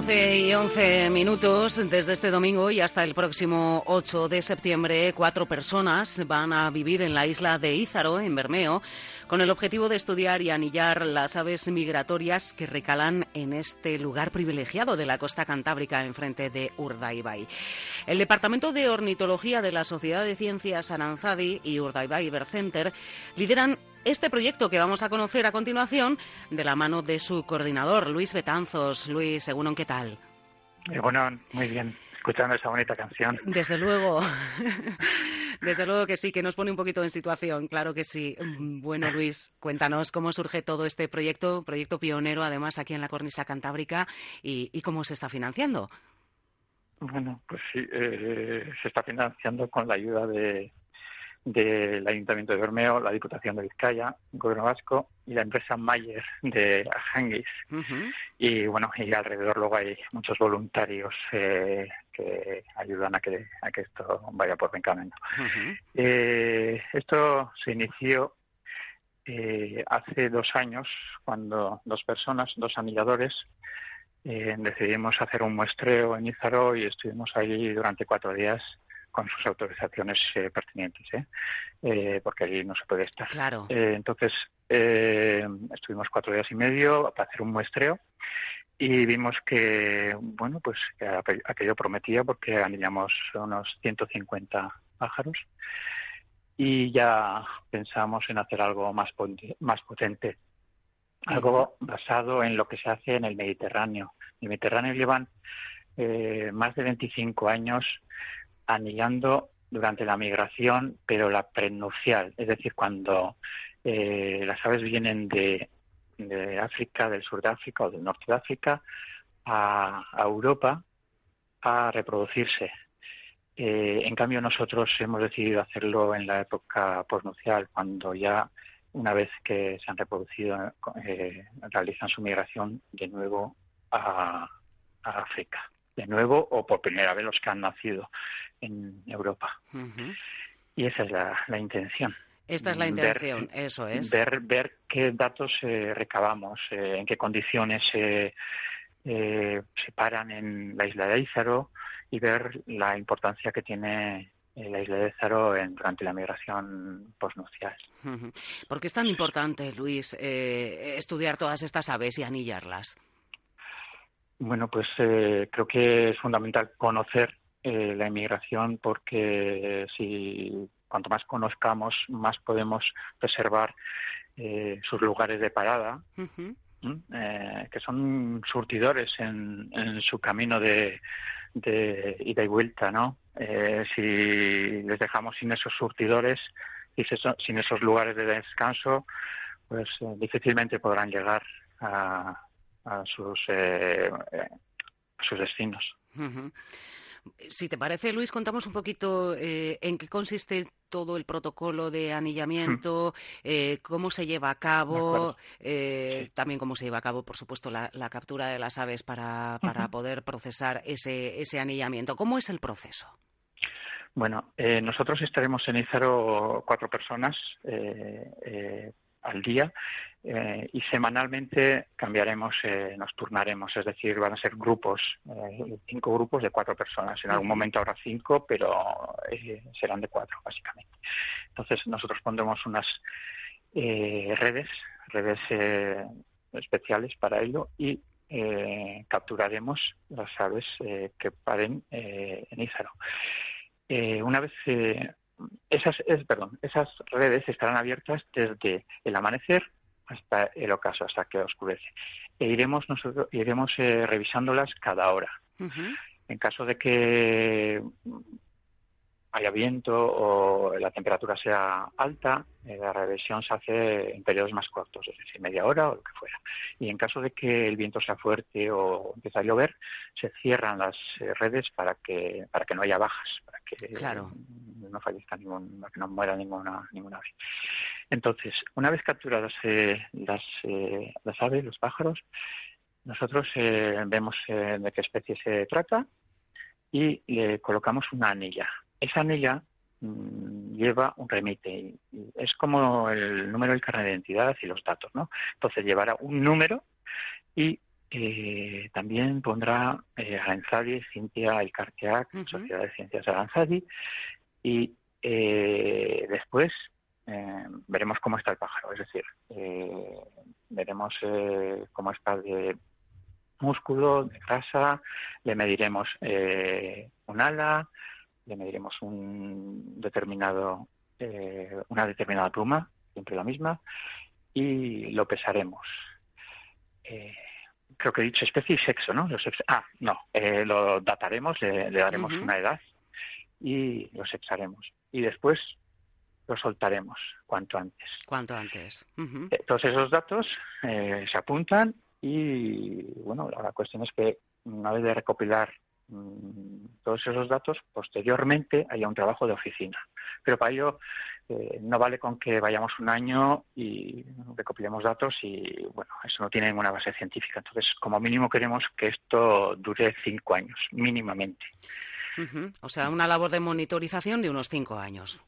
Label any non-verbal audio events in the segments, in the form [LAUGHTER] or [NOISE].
12 y 11 minutos desde este domingo y hasta el próximo 8 de septiembre, cuatro personas van a vivir en la isla de Ízaro, en Bermeo, con el objetivo de estudiar y anillar las aves migratorias que recalan en este lugar privilegiado de la costa cantábrica enfrente de Urdaibai. El Departamento de Ornitología de la Sociedad de Ciencias Aranzadi y Urdaibai Bird Center lideran este proyecto que vamos a conocer a continuación de la mano de su coordinador, Luis Betanzos. Luis, según ¿qué tal? Bueno, muy bien, escuchando esa bonita canción. Desde luego, [LAUGHS] desde luego que sí, que nos pone un poquito en situación, claro que sí. Bueno, Luis, cuéntanos cómo surge todo este proyecto, proyecto pionero además aquí en la cornisa cantábrica y, cómo se está financiando. Bueno, pues sí, eh, se está financiando con la ayuda de, del Ayuntamiento de Bermeo, la Diputación de Vizcaya, el Gobierno Vasco y la empresa Mayer de Hangis. Y bueno, y alrededor luego hay muchos voluntarios eh, que ayudan a que, a que esto vaya por buen camino. eh, esto se inició eh, hace dos años cuando dos personas, dos aniladores, eh, decidimos hacer un muestreo en Izaro y estuvimos ahí durante cuatro días con sus autorizaciones eh, pertinentes, ¿eh? ¿eh? porque allí no se puede estar. Claro. Eh, entonces, eh, estuvimos cuatro días y medio para hacer un muestreo y vimos que, bueno, pues que aquello prometía porque anillamos unos 150 pájaros y ya pensamos en hacer algo más, más potente, algo basado en lo que se hace en el Mediterráneo. En el Mediterráneo llevan eh, más de 25 años anillando durante la migración, pero la prenupcial, es decir, cuando eh, las aves vienen de, África, del sur de África o del norte de África a, Europa a reproducirse. Eh, en cambio, nosotros hemos decidido hacerlo en la época posnupcial, cuando ya una vez que se han reproducido eh, realizan su migración de nuevo a África. De nuevo o por primera vez los que han nacido en Europa. Y esa es la, intención. Esta es la intención, eso es. Ver, ver qué datos eh, recabamos, eh, en qué condiciones eh, se paran en la isla de Ízaro y ver la importancia que tiene la isla de Ízaro en, durante la migración postnupcial. ¿Por qué es tan importante, Luis, estudiar todas estas aves y anillarlas? Bueno, pues creo que es fundamental conocer eh, la inmigración porque si cuanto más conozcamos, más podemos preservar eh, sus lugares de parada, eh, que son surtidores en, en su camino de, de, ida y vuelta, ¿no? Eh, si les dejamos sin esos surtidores y sin esos lugares de descanso, pues eh, difícilmente podrán llegar a, a sus, eh, a sus destinos. Si te parece, Luis, contamos un poquito eh, en qué consiste todo el protocolo de anillamiento, eh, cómo se lleva a cabo, eh, también cómo se lleva a cabo, por supuesto, la, captura de las aves para, para poder procesar ese, ese anillamiento. ¿Cómo es el proceso? Bueno, nosotros estaremos en Izaro cuatro personas al día eh, y semanalmente cambiaremos, eh, nos turnaremos, es decir, van a ser grupos, eh, cinco grupos de cuatro personas. En algún momento habrá cinco, pero serán de cuatro, básicamente. Entonces, nosotros pondremos unas redes, redes especiales para ello y capturaremos las aves que paren en Ízaro. una vez esas, es, perdón, esas redes estarán abiertas desde el amanecer hasta el ocaso, hasta que oscurece. E iremos nosotros iremos eh, revisándolas cada hora. En caso de que haya viento o la temperatura sea alta, eh, la revisión se hace en periodos más cortos, es decir, media hora o lo que fuera. Y en caso de que el viento sea fuerte o empiece a llover, se cierran las eh, redes para que para que no haya bajas, para que no fallezca ningún, para que no muera ninguna ninguna ave. Entonces, una vez capturadas eh, las las aves, los pájaros, nosotros vemos de qué especie se trata y le colocamos una anilla esa anilla mm, lleva un remite. es como el número del carnet de identidad y los datos, ¿no? Entonces llevará un número y eh, también pondrá eh, Aranzadi, Cintia y Carteac, Sociedad de Ciencias de Aranzadi, y eh, después eh, veremos cómo está el pájaro, es decir, veremos cómo está de músculo, de grasa, le mediremos un ala, le mediremos un determinado, eh, una determinada pluma, siempre la misma, y lo pesaremos. Eh, creo que he dicho especie y sexo, ¿no? ah, no, eh, lo dataremos, le, daremos una edad y lo sexaremos. Y después lo soltaremos cuanto antes. Cuanto antes. todos esos datos se apuntan y, bueno, la cuestión es que una vez de recopilar Mm, todos esos datos, posteriormente haya un trabajo de oficina. Pero para ello eh, no vale con que vayamos un año y recopilemos datos y, bueno, eso no tiene ninguna base científica. Entonces, como mínimo queremos que esto dure cinco años, mínimamente. O sea, una labor de monitorización de unos cinco años.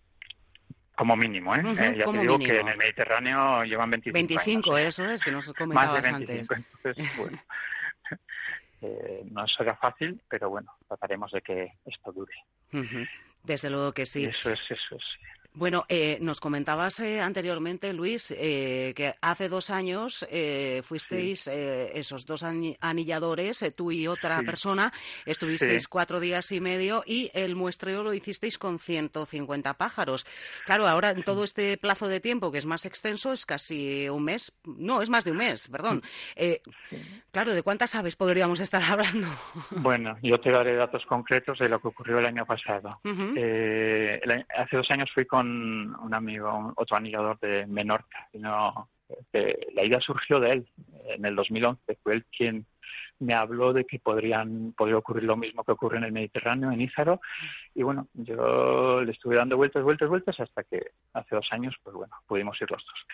Como mínimo, ¿eh? eh ya te digo que en el Mediterráneo llevan 25 25, eso es, que nos comentabas antes. [LAUGHS] bueno. Eh, no será fácil, pero bueno, trataremos de que esto dure. Desde luego que sí. Eso es, eso es. Bueno, eh, nos comentabas eh, anteriormente, Luis, eh, que hace dos años fuisteis esos dos anilladores, tú y otra persona, estuvisteis cuatro días y medio y el muestreo lo hicisteis con 150 pájaros. Claro, ahora en todo este plazo de tiempo, que es más extenso, es casi un mes, no, es más de un mes, perdón. claro, ¿de cuántas aves podríamos estar hablando? [LAUGHS] Bueno, yo te daré datos concretos de lo que ocurrió el año pasado. hace dos años fui con un amigo, otro anillador de Menorca. Sino la idea surgió de él en el 2011. Fue él quien me habló de que podrían podría ocurrir lo mismo que ocurre en el Mediterráneo, en Ízaro. Y bueno, yo le estuve dando vueltas, vueltas, vueltas hasta que hace dos años, pues bueno, pudimos ir los dos.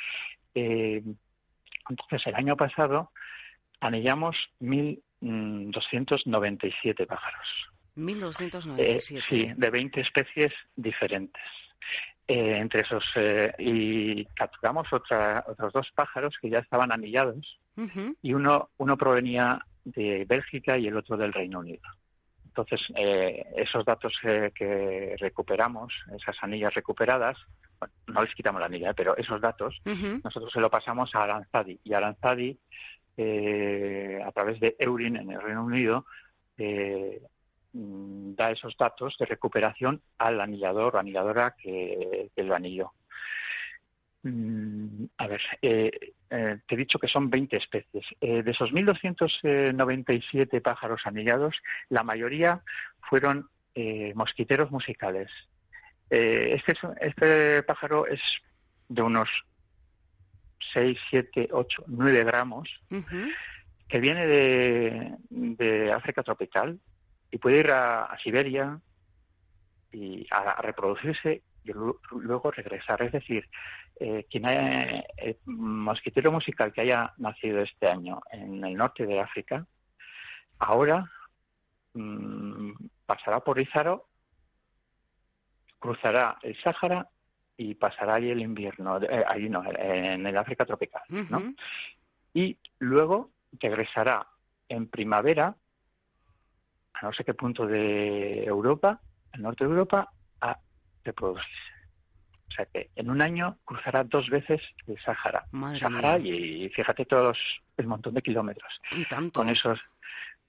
Eh, entonces, el año pasado anillamos 1.297 pájaros. 1.297. Eh, sí, de 20 especies diferentes. Eh, entre esos eh, y capturamos otra, otros dos pájaros que ya estaban anillados. Y uno uno provenía de Bélgica y el otro del Reino Unido. Entonces eh, esos datos que recuperamos, esas anillas recuperadas, no les quitamos la anilla, pero esos datos nosotros se lo pasamos a Aranzadi. Y Aranzadi a través de Eurin en el Reino Unido Mm, da esos datos de recuperación al anillador o anilladora que, lo anilló. Mm, a ver, eh, eh, te he dicho que son 20 especies. Eh, de esos 1.297 pájaros anillados, la mayoría fueron mosquiteros musicales. Este, este, pájaro es de unos 6, 7, 8, 9 gramos, que viene de África tropical, y puede ir a, Siberia y a, reproducirse y luego regresar. Es decir, eh, quien haya, eh, mosquitero musical que haya nacido este año en el norte de África, ahora mm, pasará por Izaro, cruzará el Sáhara y pasará ahí el invierno, eh, ahí no, en el África tropical, ¿no? Y luego regresará en primavera a no sé qué punto de Europa, el norte de Europa, a reproducirse. O sea que en un año cruzará dos veces el Sáhara. Sáhara y, fíjate todos el montón de kilómetros. Y tanto. Con esos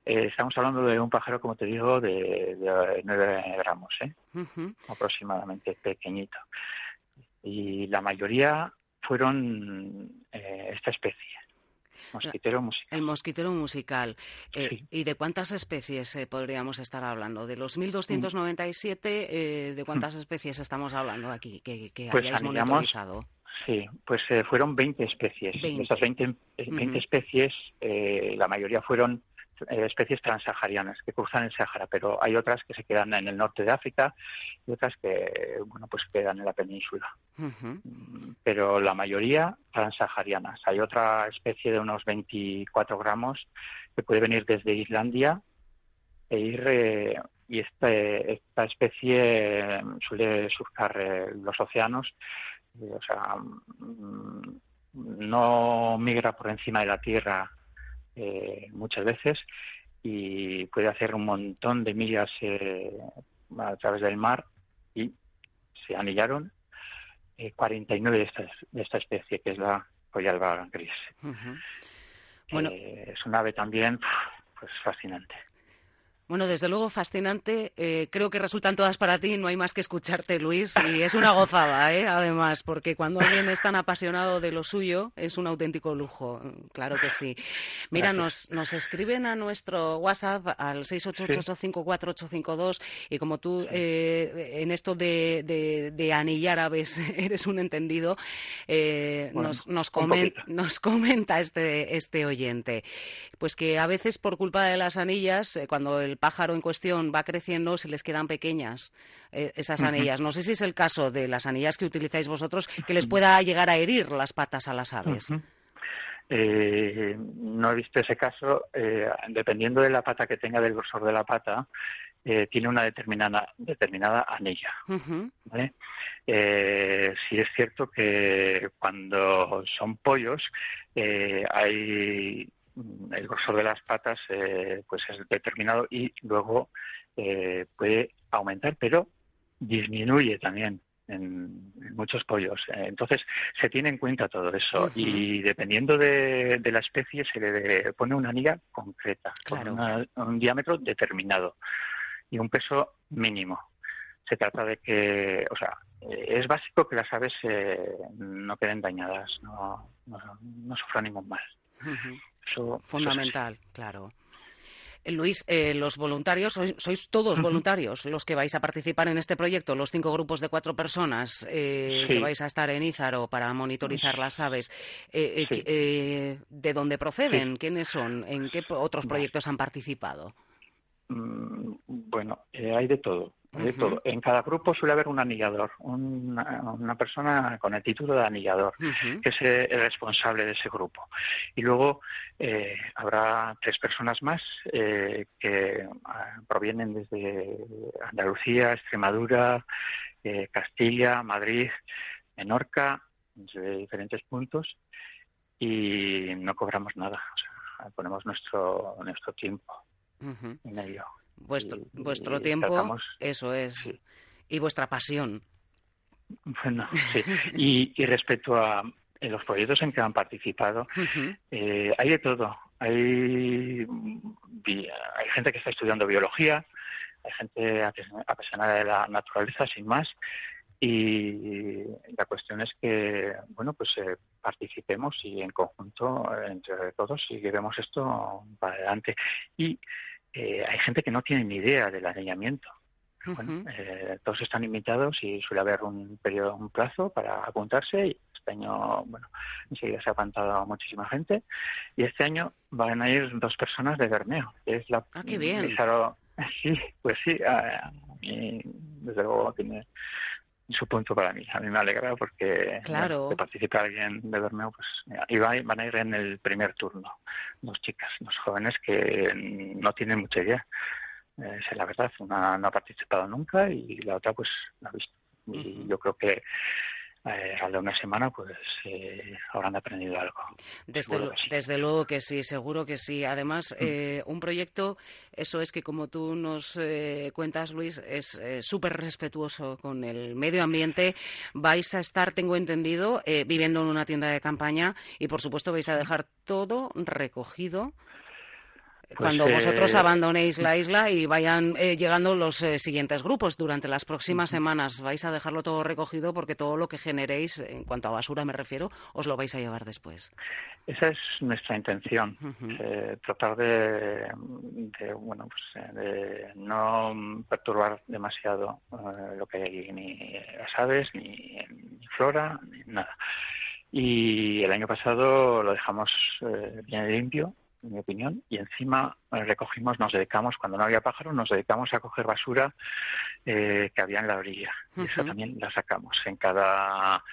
eh, estamos hablando de un pájaro, como te digo, de, de 9 gramos, ¿eh? aproximadamente, pequeñito. Y la mayoría fueron eh, esta especie. Mosquitero musical. El mosquitero musical. Eh, ¿Y de cuántas especies eh, podríamos estar hablando? De los 1.297, eh, ¿de cuántas mm. especies estamos hablando aquí que, que pues hayáis monitorizado? Sí, pues fueron 20 especies. De esas 20, 20 especies, la mayoría fueron eh, especies transsaharianas que cruzan el Sahara, pero hay otras que se quedan en el norte de África y otras que, bueno, pues quedan en la península. Mm, pero la mayoría transsaharianas. Hay otra especie de unos 24 gramos que puede venir desde Islandia e ir eh, y este, esta especie suele surcar eh, los océanos, o sea, mm, no migra por encima de la Tierra eh, muchas veces y puede hacer un montón de millas eh, a través del mar y se anillaron 49 eh, de esta, de esta especie, que es la Coyalba gris. bueno, es un ave también pues fascinante. Bueno, desde luego fascinante. Eh, creo que resultan todas para ti. No hay más que escucharte, Luis. Y es una gozada, [LAUGHS] ¿eh? además, porque cuando alguien es tan apasionado de lo suyo, es un auténtico lujo. Claro que sí. Mira, nos, nos escriben a nuestro WhatsApp al 688-854-852 y como tú eh, en esto de, de, anillar aves [LAUGHS] eres un entendido, eh, nos, nos, nos comenta este, este oyente. Pues que a veces por culpa de las anillas, cuando el pájaro en cuestión va creciendo, se les quedan pequeñas eh, esas anillas. No sé si es el caso de las anillas que utilizáis vosotros, que les pueda llegar a herir las patas a las aves. Eh, no he visto ese caso. Eh, dependiendo de la pata que tenga, del grosor de la pata, tiene una determinada, determinada anilla. ¿vale? sí es cierto que cuando son pollos hay el grosor de las patas eh, pues es determinado y luego eh, puede aumentar, pero disminuye también en, muchos pollos. Entonces, se tiene en cuenta todo eso y dependiendo de, la especie se le pone una anilla concreta, con un diámetro determinado y un peso mínimo. Se trata de que, o sea, es básico que las aves eh, no queden dañadas, no, no, sufran ningún mal. Fundamental, claro. Eh, Luis, eh, los voluntarios, sois, todos voluntarios los que vais a participar en este proyecto, los cinco grupos de cuatro personas eh, que vais a estar en Ízaro para monitorizar las aves. ¿De dónde proceden? ¿Quiénes son? ¿En qué otros proyectos han participado? Mm, bueno, hay de todo. En cada grupo suele haber un anillador, una, persona con el título de anillador, que es el responsable de ese grupo. Y luego eh, habrá tres personas más eh, que ah, provienen desde Andalucía, Extremadura, eh, Castilla, Madrid, Menorca, de diferentes puntos, y no cobramos nada. ponemos nuestro, nuestro tiempo en ello. Vuestro, vuestro tiempo, eso es. Y vuestra pasión. Bueno, sí. y, respecto a los proyectos en que han participado, eh, hay de todo. Hay, hay gente que está estudiando biología, hay gente apasionada de la naturaleza, sin más. Y la cuestión es que, bueno, pues eh, participemos y en conjunto, entre todos, y llevemos esto para adelante. Y eh, hay gente que no tiene ni idea del anillamiento. Eh, todos están invitados y suele haber un periodo, un plazo para apuntarse. Y este año, bueno, enseguida se ha apuntado muchísima gente. Y este año van a ir dos personas de Bermeo, que es la, ah, qué bien. [LAUGHS] Sí, pues sí, desde luego tiene su punto para mí. A mí me alegra porque claro. de participar alguien de Bermeo, pues y van a ir en el primer turno dos chicas, dos jóvenes que no tienen mucha idea. Eh, es la verdad, una no ha participado nunca y la otra pues la ha visto. Y yo creo que eh, a una semana pues eh, habrán aprendido algo. Desde, desde luego que sí, seguro que sí. Además, mm. eh, un proyecto, eso es que como tú nos eh, cuentas, Luis, es súper respetuoso con el medio ambiente. Vais a estar, tengo entendido, viviendo en una tienda de campaña y por supuesto vais a dejar todo recogido pues, cuando vosotros eh, abandonéis la isla y vayan eh, llegando los eh, siguientes grupos durante las próximas semanas, vais a dejarlo todo recogido porque todo lo que generéis, en cuanto a basura me refiero, os lo vais a llevar después. Esa es nuestra intención, tratar de, bueno, pues, de no perturbar demasiado lo que hay, ni las aves, ni, ni flora, ni nada. Y el año pasado lo dejamos bien limpio, en mi opinión, y encima eh, recogimos, nos dedicamos, cuando no había pájaros, nos dedicamos a coger basura eh, que había en la orilla. Y eso también la sacamos. En cada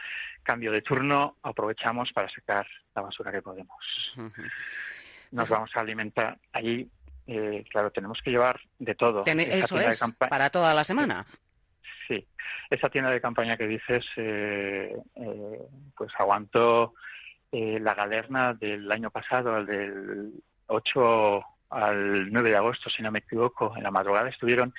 cambio de turno aprovechamos para sacar la basura que podemos. Nos vamos a alimentar. Allí, eh, claro, tenemos que llevar de todo. eso es, para toda la semana. Sí, esa tienda de campaña que dices, pues aguantó eh, la galerna del año pasado, el del 8 al 9 de agosto, si no me equivoco, en la madrugada estuvieron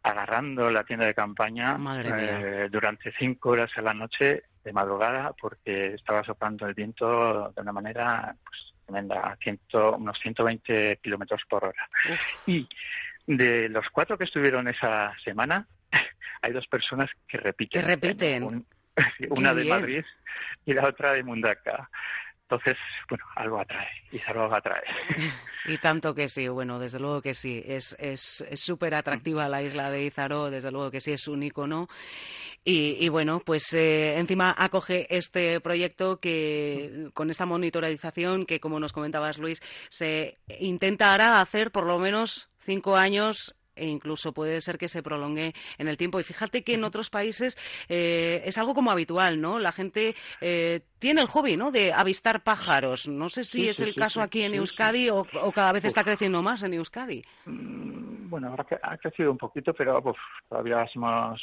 agarrando la tienda de campaña eh, durante cinco horas a la noche de madrugada porque estaba soplando el viento de una manera pues, tremenda, ciento, unos 120 kilómetros por hora. Y de los cuatro que estuvieron esa semana, [LAUGHS] hay dos personas que repiten. Que repiten. [LAUGHS] una de Madrid y la otra de Mundaka. Entonces, bueno, algo atrae, y algo atrae. [LAUGHS] Y tanto que sí, bueno, desde luego que sí. Es súper es, atractiva la isla de Izaro, desde luego que sí, es un icono. Y, y bueno, pues eh, encima acoge este proyecto que, con esta monitorización que, como nos comentabas, Luis, se intentará hacer por lo menos cinco años e incluso puede ser que se prolongue en el tiempo. Y fíjate que en otros países eh, es algo como habitual, ¿no? La gente eh, tiene el hobby, ¿no? De avistar pájaros. No sé si es el caso aquí en Euskadi o, cada vez está creciendo más en Euskadi. Mm, bueno, ha crecido un poquito, pero todavía somos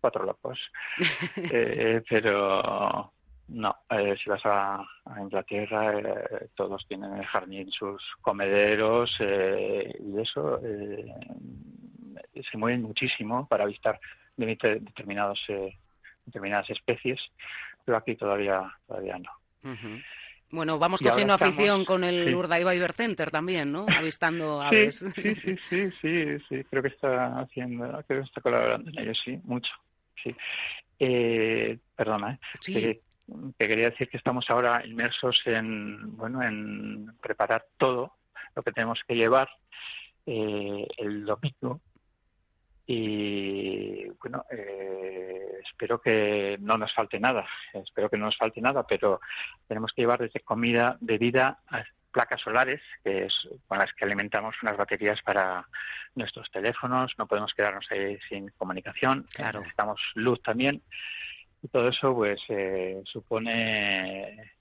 cuatro locos. [LAUGHS] Eh, pero no, eh, si vas a, Inglaterra, eh, todos tienen el jardín, sus comederos eh, y eso se mueven muchísimo para avistar determinados, determinadas especies, pero aquí todavía todavía no. Bueno, vamos cogiendo afición con el sí. Urdaiba Center también, ¿no? [LAUGHS] Avistando aves. Sí, sí, sí, sí, sí, creo que está haciendo, creo que está colaborando en ello, sí, mucho, sí. perdona, ¿eh? Que quería decir que estamos ahora inmersos en, bueno, en preparar todo lo que tenemos que llevar eh, el domingo. Y bueno eh, espero que no nos falte nada espero que no nos falte nada pero tenemos que llevar desde comida bebida a placas solares que es con las que alimentamos unas baterías para nuestros teléfonos. No podemos quedarnos ahí sin comunicación. Claro. necesitamos luz también y todo eso pues eh, supone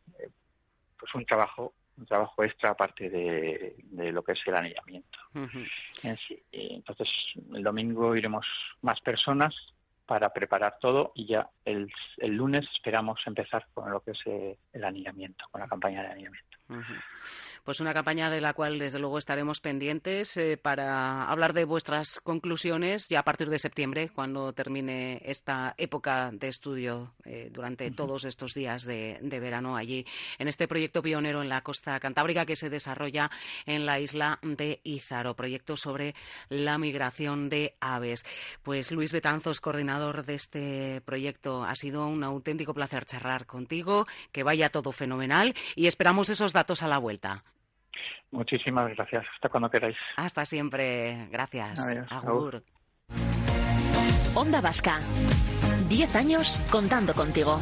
pues un trabajo un trabajo extra aparte de, lo que es el anillamiento. Entonces el domingo iremos más personas para preparar todo y ya el, el lunes esperamos empezar con lo que es eh, el anillamiento con la campaña de anillamiento pues una campaña de la cual desde luego estaremos pendientes eh, para hablar de vuestras conclusiones ya a partir de septiembre, cuando termine esta época de estudio eh, durante todos estos días de, verano allí, en este proyecto pionero en la costa cantábrica que se desarrolla en la isla de Ízaro, proyecto sobre la migración de aves. Pues Luis Betanzos, coordinador de este proyecto, ha sido un auténtico placer charlar contigo, que vaya todo fenomenal y esperamos esos datos a la vuelta. Muchísimas gracias. Hasta cuando queráis. Hasta siempre. Gracias. Agur. Onda Vasca. Diez años contando contigo.